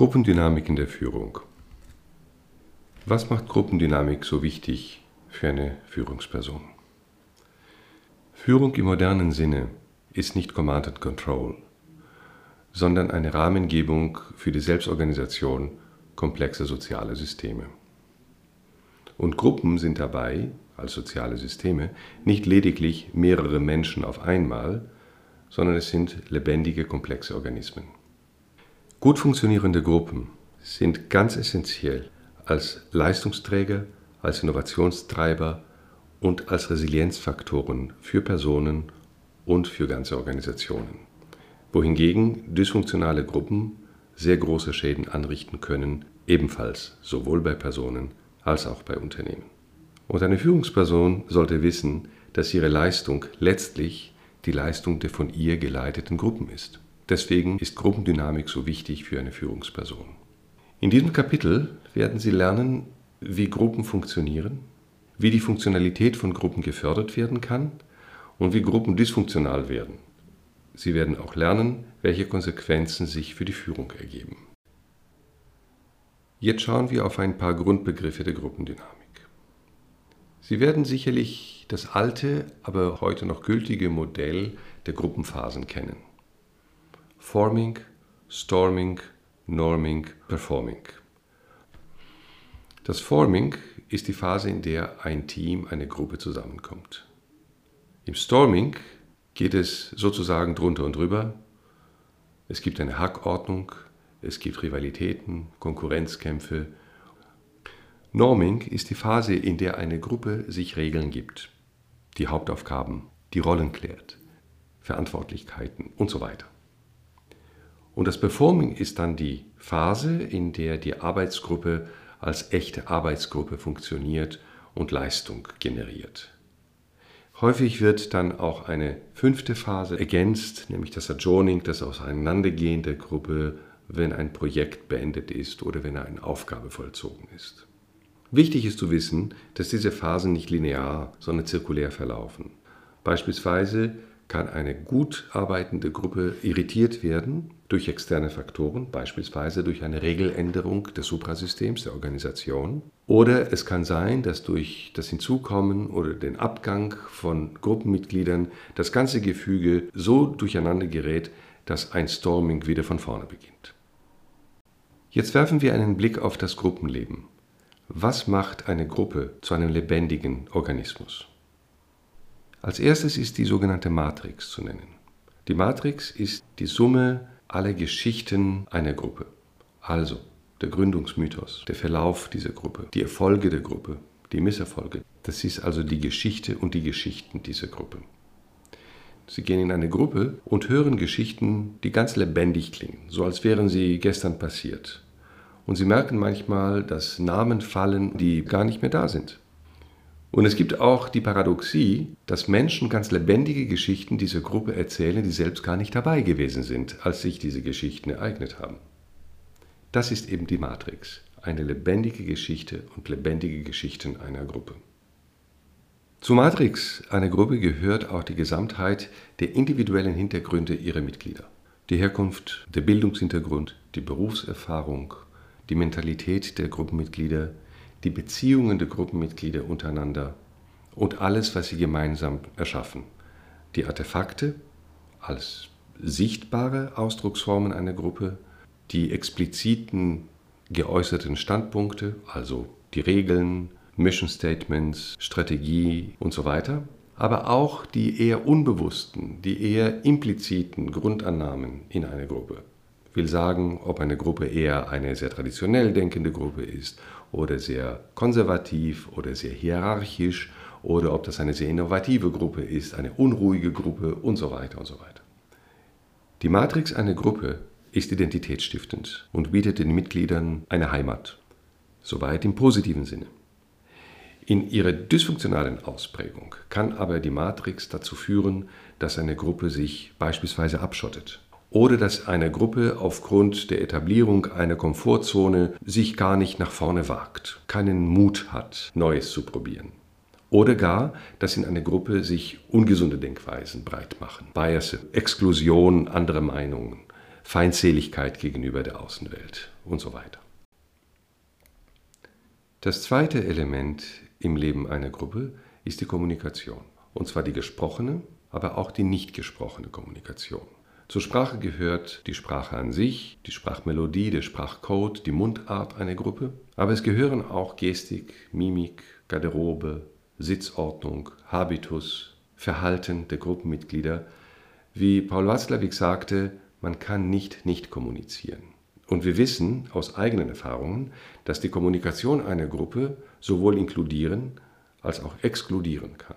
Gruppendynamik in der Führung. Was macht Gruppendynamik so wichtig für eine Führungsperson? Führung im modernen Sinne ist nicht Command and Control, sondern eine Rahmengebung für die Selbstorganisation komplexer sozialer Systeme. Und Gruppen sind dabei, als soziale Systeme, nicht lediglich mehrere Menschen auf einmal, sondern es sind lebendige, komplexe Organismen. Gut funktionierende Gruppen sind ganz essentiell als Leistungsträger, als Innovationstreiber und als Resilienzfaktoren für Personen und für ganze Organisationen. Wohingegen dysfunktionale Gruppen sehr große Schäden anrichten können, ebenfalls sowohl bei Personen als auch bei Unternehmen. Und eine Führungsperson sollte wissen, dass ihre Leistung letztlich die Leistung der von ihr geleiteten Gruppen ist. Deswegen ist Gruppendynamik so wichtig für eine Führungsperson. In diesem Kapitel werden Sie lernen, wie Gruppen funktionieren, wie die Funktionalität von Gruppen gefördert werden kann und wie Gruppen dysfunktional werden. Sie werden auch lernen, welche Konsequenzen sich für die Führung ergeben. Jetzt schauen wir auf ein paar Grundbegriffe der Gruppendynamik. Sie werden sicherlich das alte, aber heute noch gültige Modell der Gruppenphasen kennen. Forming, Storming, Norming, Performing. Das Forming ist die Phase, in der ein Team, eine Gruppe zusammenkommt. Im Storming geht es sozusagen drunter und drüber. Es gibt eine Hackordnung, es gibt Rivalitäten, Konkurrenzkämpfe. Norming ist die Phase, in der eine Gruppe sich Regeln gibt, die Hauptaufgaben, die Rollen klärt, Verantwortlichkeiten und so weiter. Und das Performing ist dann die Phase, in der die Arbeitsgruppe als echte Arbeitsgruppe funktioniert und Leistung generiert. Häufig wird dann auch eine fünfte Phase ergänzt, nämlich das Adjoining, das Auseinandergehen der Gruppe, wenn ein Projekt beendet ist oder wenn eine Aufgabe vollzogen ist. Wichtig ist zu wissen, dass diese Phasen nicht linear, sondern zirkulär verlaufen. Beispielsweise kann eine gut arbeitende Gruppe irritiert werden durch externe Faktoren, beispielsweise durch eine Regeländerung des Suprasystems der Organisation. Oder es kann sein, dass durch das Hinzukommen oder den Abgang von Gruppenmitgliedern das ganze Gefüge so durcheinander gerät, dass ein Storming wieder von vorne beginnt. Jetzt werfen wir einen Blick auf das Gruppenleben. Was macht eine Gruppe zu einem lebendigen Organismus? Als erstes ist die sogenannte Matrix zu nennen. Die Matrix ist die Summe aller Geschichten einer Gruppe. Also der Gründungsmythos, der Verlauf dieser Gruppe, die Erfolge der Gruppe, die Misserfolge. Das ist also die Geschichte und die Geschichten dieser Gruppe. Sie gehen in eine Gruppe und hören Geschichten, die ganz lebendig klingen, so als wären sie gestern passiert. Und sie merken manchmal, dass Namen fallen, die gar nicht mehr da sind. Und es gibt auch die Paradoxie, dass Menschen ganz lebendige Geschichten dieser Gruppe erzählen, die selbst gar nicht dabei gewesen sind, als sich diese Geschichten ereignet haben. Das ist eben die Matrix, eine lebendige Geschichte und lebendige Geschichten einer Gruppe. Zur Matrix einer Gruppe gehört auch die Gesamtheit der individuellen Hintergründe ihrer Mitglieder. Die Herkunft, der Bildungshintergrund, die Berufserfahrung, die Mentalität der Gruppenmitglieder, die Beziehungen der Gruppenmitglieder untereinander und alles, was sie gemeinsam erschaffen. Die Artefakte als sichtbare Ausdrucksformen einer Gruppe, die expliziten geäußerten Standpunkte, also die Regeln, Mission Statements, Strategie und so weiter, aber auch die eher unbewussten, die eher impliziten Grundannahmen in einer Gruppe. Will sagen, ob eine Gruppe eher eine sehr traditionell denkende Gruppe ist oder sehr konservativ oder sehr hierarchisch oder ob das eine sehr innovative Gruppe ist, eine unruhige Gruppe und so weiter und so weiter. Die Matrix einer Gruppe ist identitätsstiftend und bietet den Mitgliedern eine Heimat, soweit im positiven Sinne. In ihrer dysfunktionalen Ausprägung kann aber die Matrix dazu führen, dass eine Gruppe sich beispielsweise abschottet oder dass eine Gruppe aufgrund der Etablierung einer Komfortzone sich gar nicht nach vorne wagt, keinen Mut hat, Neues zu probieren. Oder gar, dass in einer Gruppe sich ungesunde Denkweisen breit machen, Bias, Exklusion anderer Meinungen, Feindseligkeit gegenüber der Außenwelt und so weiter. Das zweite Element im Leben einer Gruppe ist die Kommunikation. Und zwar die gesprochene, aber auch die nicht gesprochene Kommunikation. Zur Sprache gehört die Sprache an sich, die Sprachmelodie, der Sprachcode, die Mundart einer Gruppe, aber es gehören auch Gestik, Mimik, Garderobe, Sitzordnung, Habitus, Verhalten der Gruppenmitglieder. Wie Paul Watzlawick sagte, man kann nicht nicht kommunizieren. Und wir wissen aus eigenen Erfahrungen, dass die Kommunikation einer Gruppe sowohl inkludieren als auch exkludieren kann.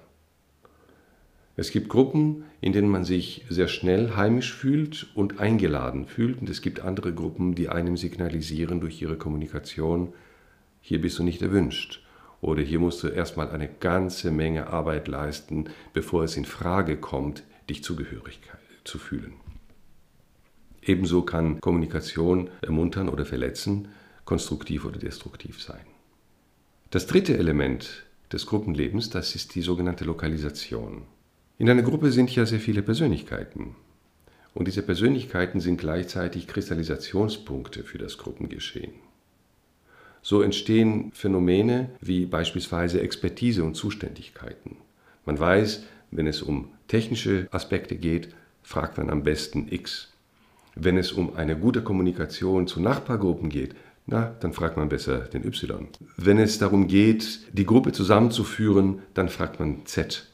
Es gibt Gruppen, in denen man sich sehr schnell heimisch fühlt und eingeladen fühlt. Und es gibt andere Gruppen, die einem signalisieren durch ihre Kommunikation, hier bist du nicht erwünscht. Oder hier musst du erstmal eine ganze Menge Arbeit leisten, bevor es in Frage kommt, dich zugehörig zu fühlen. Ebenso kann Kommunikation ermuntern oder verletzen, konstruktiv oder destruktiv sein. Das dritte Element des Gruppenlebens, das ist die sogenannte Lokalisation. In einer Gruppe sind ja sehr viele Persönlichkeiten. Und diese Persönlichkeiten sind gleichzeitig Kristallisationspunkte für das Gruppengeschehen. So entstehen Phänomene wie beispielsweise Expertise und Zuständigkeiten. Man weiß, wenn es um technische Aspekte geht, fragt man am besten X. Wenn es um eine gute Kommunikation zu Nachbargruppen geht, na, dann fragt man besser den Y. Wenn es darum geht, die Gruppe zusammenzuführen, dann fragt man Z.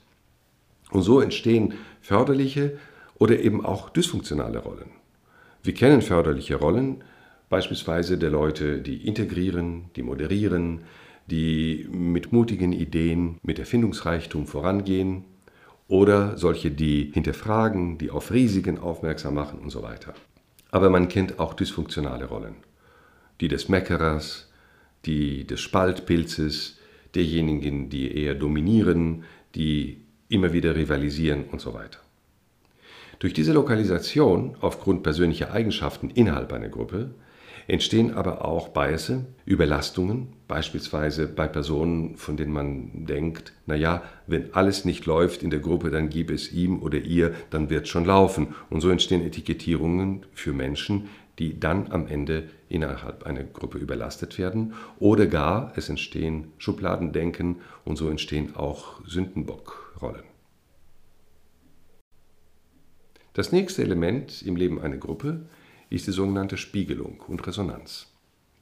Und so entstehen förderliche oder eben auch dysfunktionale Rollen. Wir kennen förderliche Rollen, beispielsweise der Leute, die integrieren, die moderieren, die mit mutigen Ideen, mit Erfindungsreichtum vorangehen oder solche, die hinterfragen, die auf Risiken aufmerksam machen und so weiter. Aber man kennt auch dysfunktionale Rollen. Die des Meckerers, die des Spaltpilzes, derjenigen, die eher dominieren, die immer wieder rivalisieren und so weiter. Durch diese Lokalisation aufgrund persönlicher Eigenschaften innerhalb einer Gruppe entstehen aber auch Biasse, Überlastungen, beispielsweise bei Personen, von denen man denkt, naja, wenn alles nicht läuft in der Gruppe, dann gib es ihm oder ihr, dann wird es schon laufen. Und so entstehen Etikettierungen für Menschen, die dann am Ende innerhalb einer Gruppe überlastet werden. Oder gar es entstehen Schubladendenken und so entstehen auch Sündenbockrollen. Das nächste Element im Leben einer Gruppe ist die sogenannte Spiegelung und Resonanz.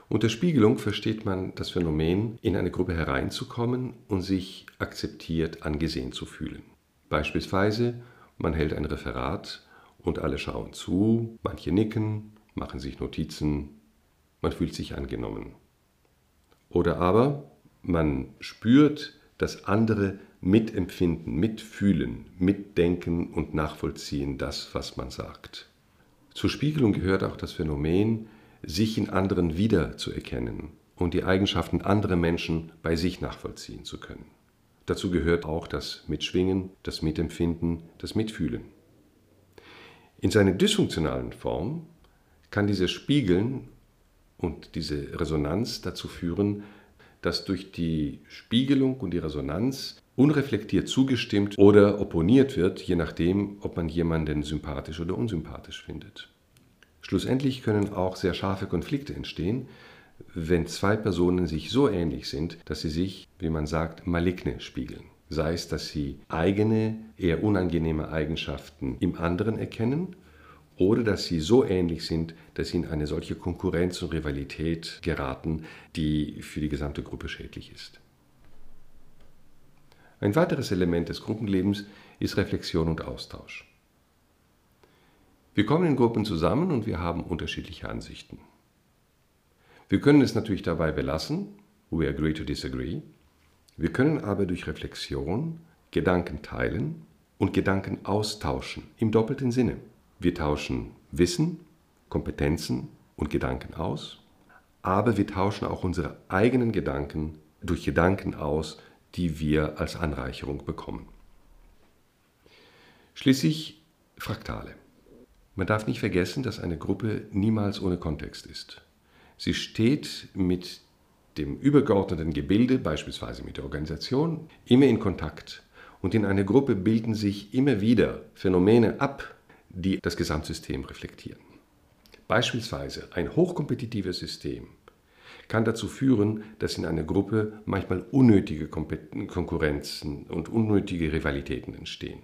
Unter Spiegelung versteht man das Phänomen, in eine Gruppe hereinzukommen und sich akzeptiert angesehen zu fühlen. Beispielsweise, man hält ein Referat und alle schauen zu, manche nicken, machen sich Notizen, man fühlt sich angenommen. Oder aber man spürt, dass andere mitempfinden, mitfühlen, mitdenken und nachvollziehen das, was man sagt. Zur Spiegelung gehört auch das Phänomen, sich in anderen wiederzuerkennen und die Eigenschaften anderer Menschen bei sich nachvollziehen zu können. Dazu gehört auch das Mitschwingen, das Mitempfinden, das Mitfühlen. In seiner dysfunktionalen Form kann dieses Spiegeln und diese Resonanz dazu führen, dass durch die Spiegelung und die Resonanz unreflektiert zugestimmt oder opponiert wird, je nachdem, ob man jemanden sympathisch oder unsympathisch findet. Schlussendlich können auch sehr scharfe Konflikte entstehen, wenn zwei Personen sich so ähnlich sind, dass sie sich, wie man sagt, maligne spiegeln. Sei es, dass sie eigene, eher unangenehme Eigenschaften im anderen erkennen oder dass sie so ähnlich sind, dass sie in eine solche Konkurrenz und Rivalität geraten, die für die gesamte Gruppe schädlich ist. Ein weiteres Element des Gruppenlebens ist Reflexion und Austausch. Wir kommen in Gruppen zusammen und wir haben unterschiedliche Ansichten. Wir können es natürlich dabei belassen, we agree to disagree. Wir können aber durch Reflexion Gedanken teilen und Gedanken austauschen im doppelten Sinne. Wir tauschen Wissen, Kompetenzen und Gedanken aus, aber wir tauschen auch unsere eigenen Gedanken durch Gedanken aus, die wir als Anreicherung bekommen. Schließlich Fraktale. Man darf nicht vergessen, dass eine Gruppe niemals ohne Kontext ist. Sie steht mit dem übergeordneten Gebilde, beispielsweise mit der Organisation, immer in Kontakt. Und in einer Gruppe bilden sich immer wieder Phänomene ab, die das Gesamtsystem reflektieren. Beispielsweise ein hochkompetitives System kann dazu führen, dass in einer Gruppe manchmal unnötige Konkurrenzen und unnötige Rivalitäten entstehen.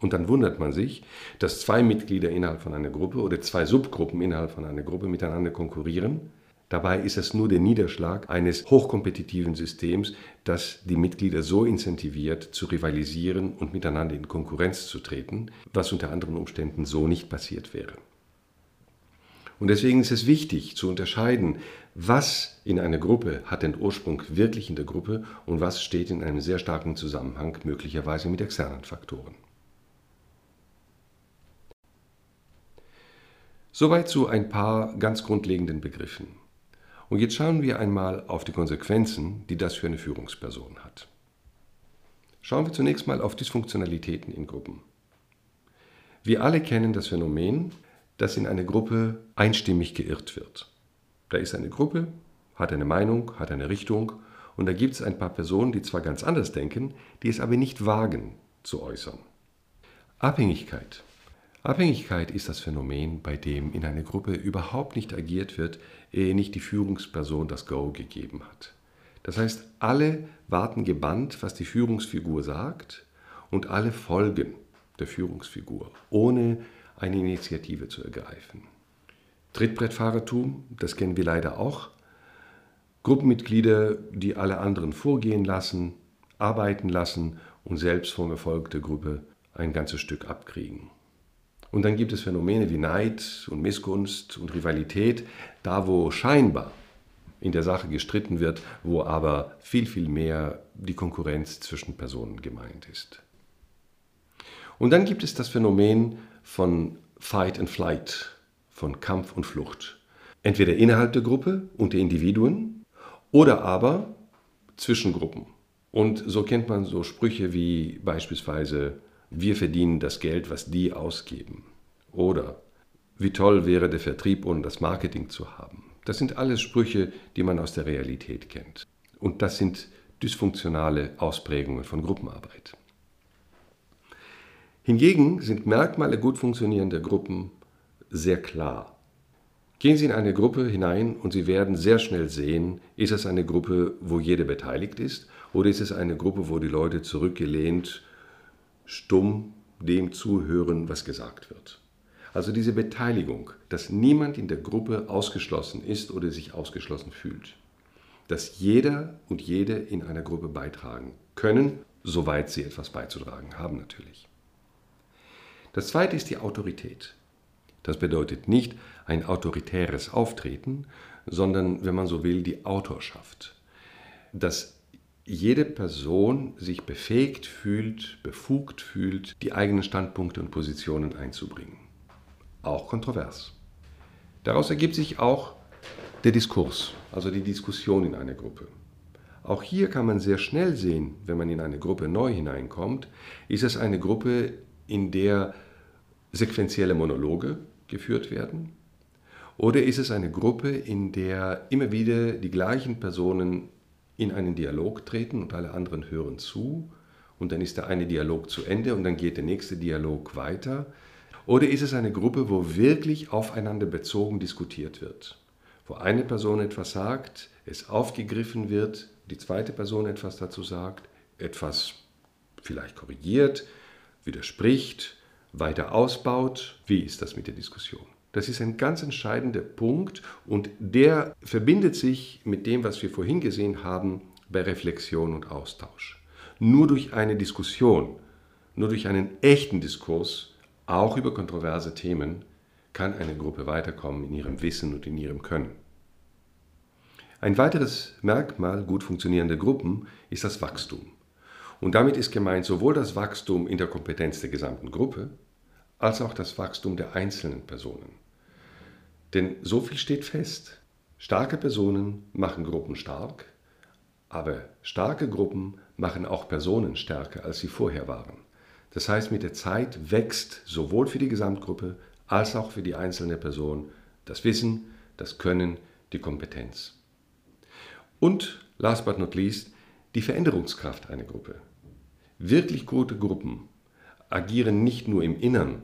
Und dann wundert man sich, dass zwei Mitglieder innerhalb von einer Gruppe oder zwei Subgruppen innerhalb von einer Gruppe miteinander konkurrieren. Dabei ist es nur der Niederschlag eines hochkompetitiven Systems, das die Mitglieder so incentiviert, zu rivalisieren und miteinander in Konkurrenz zu treten, was unter anderen Umständen so nicht passiert wäre. Und deswegen ist es wichtig zu unterscheiden, was in einer Gruppe hat den Ursprung wirklich in der Gruppe und was steht in einem sehr starken Zusammenhang möglicherweise mit externen Faktoren. Soweit zu ein paar ganz grundlegenden Begriffen. Und jetzt schauen wir einmal auf die Konsequenzen, die das für eine Führungsperson hat. Schauen wir zunächst mal auf Dysfunktionalitäten in Gruppen. Wir alle kennen das Phänomen, dass in einer Gruppe einstimmig geirrt wird. Da ist eine Gruppe, hat eine Meinung, hat eine Richtung und da gibt es ein paar Personen, die zwar ganz anders denken, die es aber nicht wagen zu äußern. Abhängigkeit Abhängigkeit ist das Phänomen, bei dem in einer Gruppe überhaupt nicht agiert wird, ehe nicht die Führungsperson das Go gegeben hat. Das heißt, alle warten gebannt, was die Führungsfigur sagt und alle folgen der Führungsfigur, ohne eine Initiative zu ergreifen. Trittbrettfahrertum, das kennen wir leider auch. Gruppenmitglieder, die alle anderen vorgehen lassen, arbeiten lassen und selbst vom Erfolg der Gruppe ein ganzes Stück abkriegen. Und dann gibt es Phänomene wie Neid und Missgunst und Rivalität, da wo scheinbar in der Sache gestritten wird, wo aber viel, viel mehr die Konkurrenz zwischen Personen gemeint ist. Und dann gibt es das Phänomen von Fight and Flight, von Kampf und Flucht. Entweder innerhalb der Gruppe unter Individuen oder aber zwischen Gruppen. Und so kennt man so Sprüche wie beispielsweise wir verdienen das Geld, was die ausgeben. Oder wie toll wäre der Vertrieb ohne das Marketing zu haben. Das sind alles Sprüche, die man aus der Realität kennt. Und das sind dysfunktionale Ausprägungen von Gruppenarbeit. Hingegen sind Merkmale gut funktionierender Gruppen sehr klar. Gehen Sie in eine Gruppe hinein und Sie werden sehr schnell sehen, ist es eine Gruppe, wo jeder beteiligt ist oder ist es eine Gruppe, wo die Leute zurückgelehnt stumm dem zuhören, was gesagt wird. Also diese Beteiligung, dass niemand in der Gruppe ausgeschlossen ist oder sich ausgeschlossen fühlt. Dass jeder und jede in einer Gruppe beitragen können, soweit sie etwas beizutragen haben natürlich. Das zweite ist die Autorität. Das bedeutet nicht ein autoritäres Auftreten, sondern, wenn man so will, die Autorschaft. Dass jede Person sich befähigt fühlt, befugt fühlt, die eigenen Standpunkte und Positionen einzubringen. Auch kontrovers. Daraus ergibt sich auch der Diskurs, also die Diskussion in einer Gruppe. Auch hier kann man sehr schnell sehen, wenn man in eine Gruppe neu hineinkommt, ist es eine Gruppe, in der sequentielle Monologe geführt werden? Oder ist es eine Gruppe, in der immer wieder die gleichen Personen in einen Dialog treten und alle anderen hören zu und dann ist der eine Dialog zu Ende und dann geht der nächste Dialog weiter? Oder ist es eine Gruppe, wo wirklich aufeinander bezogen diskutiert wird? Wo eine Person etwas sagt, es aufgegriffen wird, die zweite Person etwas dazu sagt, etwas vielleicht korrigiert, widerspricht, weiter ausbaut. Wie ist das mit der Diskussion? Das ist ein ganz entscheidender Punkt und der verbindet sich mit dem, was wir vorhin gesehen haben bei Reflexion und Austausch. Nur durch eine Diskussion, nur durch einen echten Diskurs, auch über kontroverse Themen, kann eine Gruppe weiterkommen in ihrem Wissen und in ihrem Können. Ein weiteres Merkmal gut funktionierender Gruppen ist das Wachstum. Und damit ist gemeint sowohl das Wachstum in der Kompetenz der gesamten Gruppe, als auch das Wachstum der einzelnen Personen. Denn so viel steht fest. Starke Personen machen Gruppen stark, aber starke Gruppen machen auch Personen stärker, als sie vorher waren. Das heißt, mit der Zeit wächst sowohl für die Gesamtgruppe als auch für die einzelne Person das Wissen, das Können, die Kompetenz. Und, last but not least, die Veränderungskraft einer Gruppe. Wirklich gute Gruppen agieren nicht nur im Innern,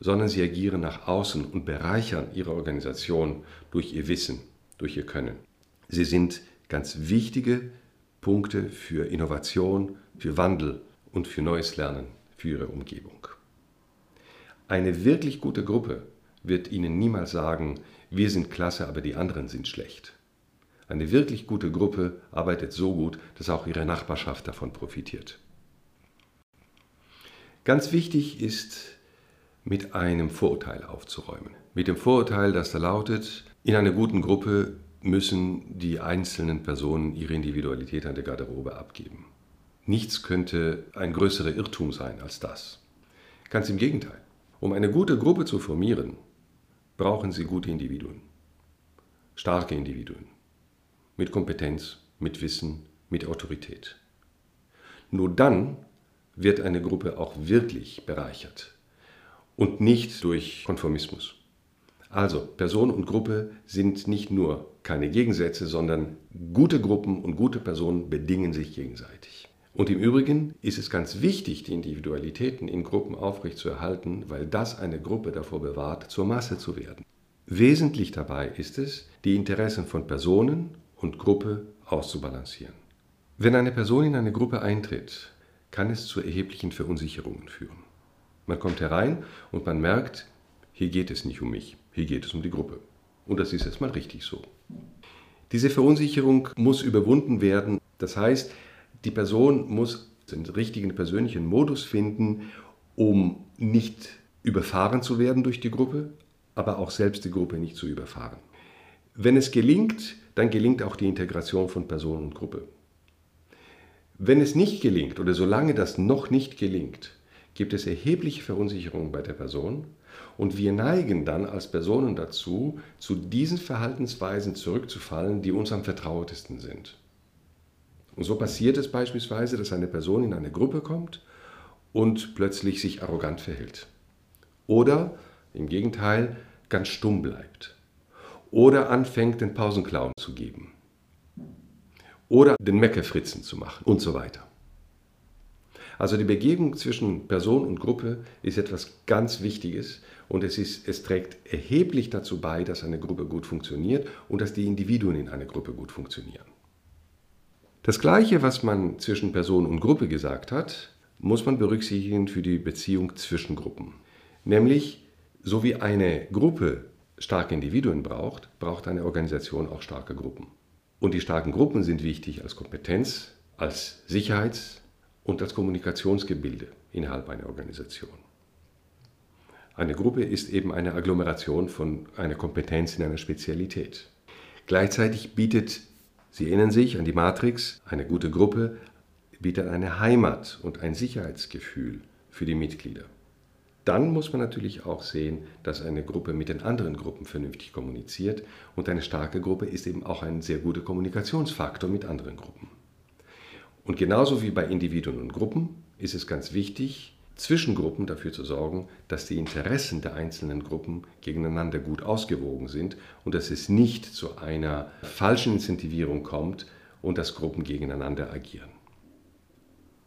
sondern sie agieren nach außen und bereichern ihre Organisation durch ihr Wissen, durch ihr Können. Sie sind ganz wichtige Punkte für Innovation, für Wandel und für neues Lernen für ihre Umgebung. Eine wirklich gute Gruppe wird Ihnen niemals sagen, wir sind klasse, aber die anderen sind schlecht. Eine wirklich gute Gruppe arbeitet so gut, dass auch ihre Nachbarschaft davon profitiert. Ganz wichtig ist, mit einem Vorurteil aufzuräumen. Mit dem Vorurteil, das da lautet, in einer guten Gruppe müssen die einzelnen Personen ihre Individualität an der Garderobe abgeben. Nichts könnte ein größerer Irrtum sein als das. Ganz im Gegenteil. Um eine gute Gruppe zu formieren, brauchen Sie gute Individuen. Starke Individuen. Mit Kompetenz, mit Wissen, mit Autorität. Nur dann wird eine Gruppe auch wirklich bereichert und nicht durch Konformismus. Also Person und Gruppe sind nicht nur keine Gegensätze, sondern gute Gruppen und gute Personen bedingen sich gegenseitig. Und im Übrigen ist es ganz wichtig, die Individualitäten in Gruppen aufrechtzuerhalten, weil das eine Gruppe davor bewahrt, zur Masse zu werden. Wesentlich dabei ist es, die Interessen von Personen und Gruppe auszubalancieren. Wenn eine Person in eine Gruppe eintritt, kann es zu erheblichen Verunsicherungen führen. Man kommt herein und man merkt, hier geht es nicht um mich, hier geht es um die Gruppe. Und das ist erstmal richtig so. Diese Verunsicherung muss überwunden werden. Das heißt, die Person muss den richtigen persönlichen Modus finden, um nicht überfahren zu werden durch die Gruppe, aber auch selbst die Gruppe nicht zu überfahren. Wenn es gelingt, dann gelingt auch die Integration von Person und Gruppe. Wenn es nicht gelingt oder solange das noch nicht gelingt, gibt es erhebliche Verunsicherung bei der Person und wir neigen dann als Personen dazu, zu diesen Verhaltensweisen zurückzufallen, die uns am vertrautesten sind. Und so passiert es beispielsweise, dass eine Person in eine Gruppe kommt und plötzlich sich arrogant verhält. Oder im Gegenteil ganz stumm bleibt. Oder anfängt, den Pausenclown zu geben. Oder den Meckerfritzen zu machen und so weiter. Also die Begegnung zwischen Person und Gruppe ist etwas ganz Wichtiges und es, ist, es trägt erheblich dazu bei, dass eine Gruppe gut funktioniert und dass die Individuen in einer Gruppe gut funktionieren. Das Gleiche, was man zwischen Person und Gruppe gesagt hat, muss man berücksichtigen für die Beziehung zwischen Gruppen. Nämlich, so wie eine Gruppe starke Individuen braucht, braucht eine Organisation auch starke Gruppen. Und die starken Gruppen sind wichtig als Kompetenz, als Sicherheits- und als Kommunikationsgebilde innerhalb einer Organisation. Eine Gruppe ist eben eine Agglomeration von einer Kompetenz in einer Spezialität. Gleichzeitig bietet Sie erinnern sich an die Matrix, eine gute Gruppe bietet eine Heimat und ein Sicherheitsgefühl für die Mitglieder. Dann muss man natürlich auch sehen, dass eine Gruppe mit den anderen Gruppen vernünftig kommuniziert und eine starke Gruppe ist eben auch ein sehr guter Kommunikationsfaktor mit anderen Gruppen. Und genauso wie bei Individuen und Gruppen ist es ganz wichtig, zwischen Gruppen dafür zu sorgen, dass die Interessen der einzelnen Gruppen gegeneinander gut ausgewogen sind und dass es nicht zu einer falschen Incentivierung kommt und dass Gruppen gegeneinander agieren.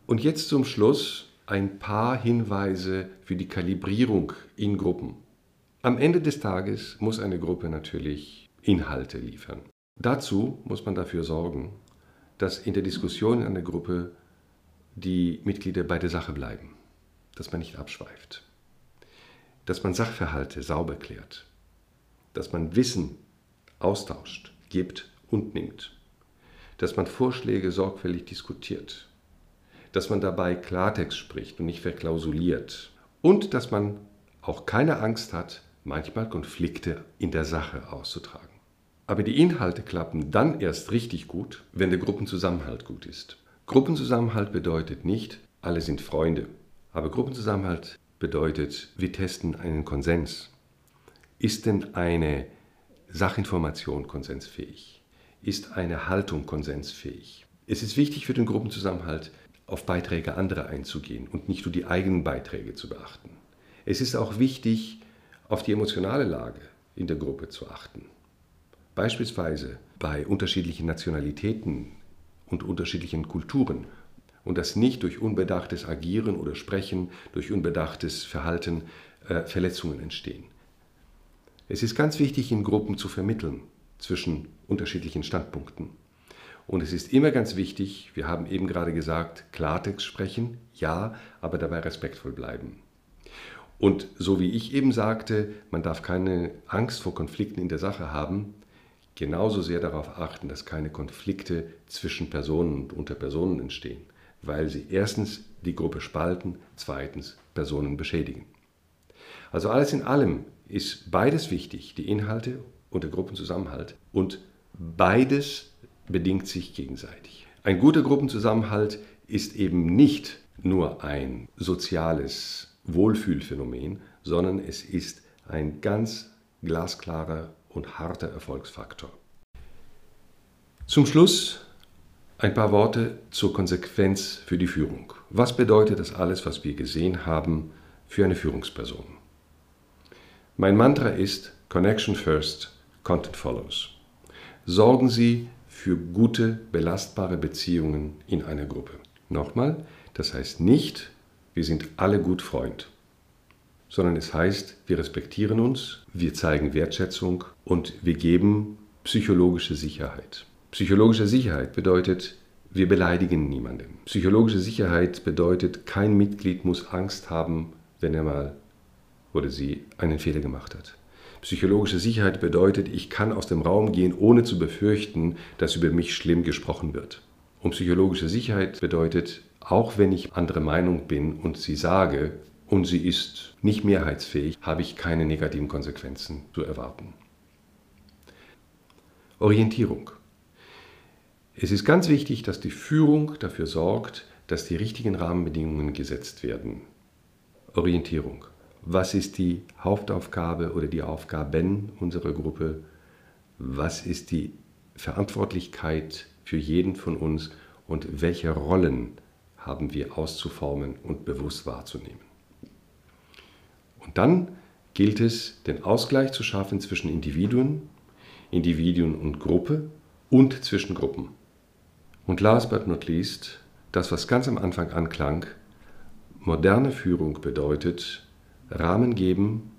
Und jetzt zum Schluss ein paar Hinweise für die Kalibrierung in Gruppen. Am Ende des Tages muss eine Gruppe natürlich Inhalte liefern. Dazu muss man dafür sorgen, dass in der Diskussion in einer Gruppe die Mitglieder bei der Sache bleiben. Dass man nicht abschweift, dass man Sachverhalte sauber klärt, dass man Wissen austauscht, gibt und nimmt, dass man Vorschläge sorgfältig diskutiert, dass man dabei Klartext spricht und nicht verklausuliert. Und dass man auch keine Angst hat, manchmal Konflikte in der Sache auszutragen. Aber die Inhalte klappen dann erst richtig gut, wenn der Gruppenzusammenhalt gut ist. Gruppenzusammenhalt bedeutet nicht, alle sind Freunde, aber Gruppenzusammenhalt bedeutet, wir testen einen Konsens. Ist denn eine Sachinformation konsensfähig? Ist eine Haltung konsensfähig? Es ist wichtig für den Gruppenzusammenhalt, auf Beiträge anderer einzugehen und nicht nur die eigenen Beiträge zu beachten. Es ist auch wichtig, auf die emotionale Lage in der Gruppe zu achten. Beispielsweise bei unterschiedlichen Nationalitäten und unterschiedlichen Kulturen und das nicht durch unbedachtes Agieren oder Sprechen, durch unbedachtes Verhalten äh, Verletzungen entstehen. Es ist ganz wichtig, in Gruppen zu vermitteln zwischen unterschiedlichen Standpunkten. Und es ist immer ganz wichtig, wir haben eben gerade gesagt, Klartext sprechen, ja, aber dabei respektvoll bleiben. Und so wie ich eben sagte, man darf keine Angst vor Konflikten in der Sache haben, genauso sehr darauf achten, dass keine Konflikte zwischen Personen und unter Personen entstehen, weil sie erstens die Gruppe spalten, zweitens Personen beschädigen. Also alles in allem ist beides wichtig, die Inhalte und der Gruppenzusammenhalt und beides bedingt sich gegenseitig. Ein guter Gruppenzusammenhalt ist eben nicht nur ein soziales Wohlfühlphänomen, sondern es ist ein ganz glasklarer und harter Erfolgsfaktor. Zum Schluss ein paar Worte zur Konsequenz für die Führung. Was bedeutet das alles, was wir gesehen haben, für eine Führungsperson? Mein Mantra ist Connection First, Content Follows. Sorgen Sie für gute, belastbare Beziehungen in einer Gruppe. Nochmal, das heißt nicht, wir sind alle gut Freund sondern es heißt, wir respektieren uns, wir zeigen Wertschätzung und wir geben psychologische Sicherheit. Psychologische Sicherheit bedeutet, wir beleidigen niemanden. Psychologische Sicherheit bedeutet, kein Mitglied muss Angst haben, wenn er mal oder sie einen Fehler gemacht hat. Psychologische Sicherheit bedeutet, ich kann aus dem Raum gehen, ohne zu befürchten, dass über mich schlimm gesprochen wird. Und psychologische Sicherheit bedeutet, auch wenn ich andere Meinung bin und sie sage, und sie ist nicht mehrheitsfähig, habe ich keine negativen Konsequenzen zu erwarten. Orientierung. Es ist ganz wichtig, dass die Führung dafür sorgt, dass die richtigen Rahmenbedingungen gesetzt werden. Orientierung. Was ist die Hauptaufgabe oder die Aufgaben unserer Gruppe? Was ist die Verantwortlichkeit für jeden von uns und welche Rollen haben wir auszuformen und bewusst wahrzunehmen? Und dann gilt es, den Ausgleich zu schaffen zwischen Individuen, Individuen und Gruppe und zwischen Gruppen. Und last but not least, das, was ganz am Anfang anklang, moderne Führung bedeutet Rahmen geben,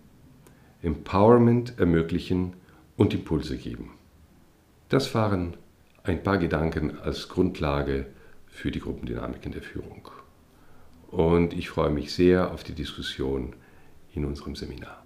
Empowerment ermöglichen und Impulse geben. Das waren ein paar Gedanken als Grundlage für die Gruppendynamik in der Führung. Und ich freue mich sehr auf die Diskussion in unserem Seminar.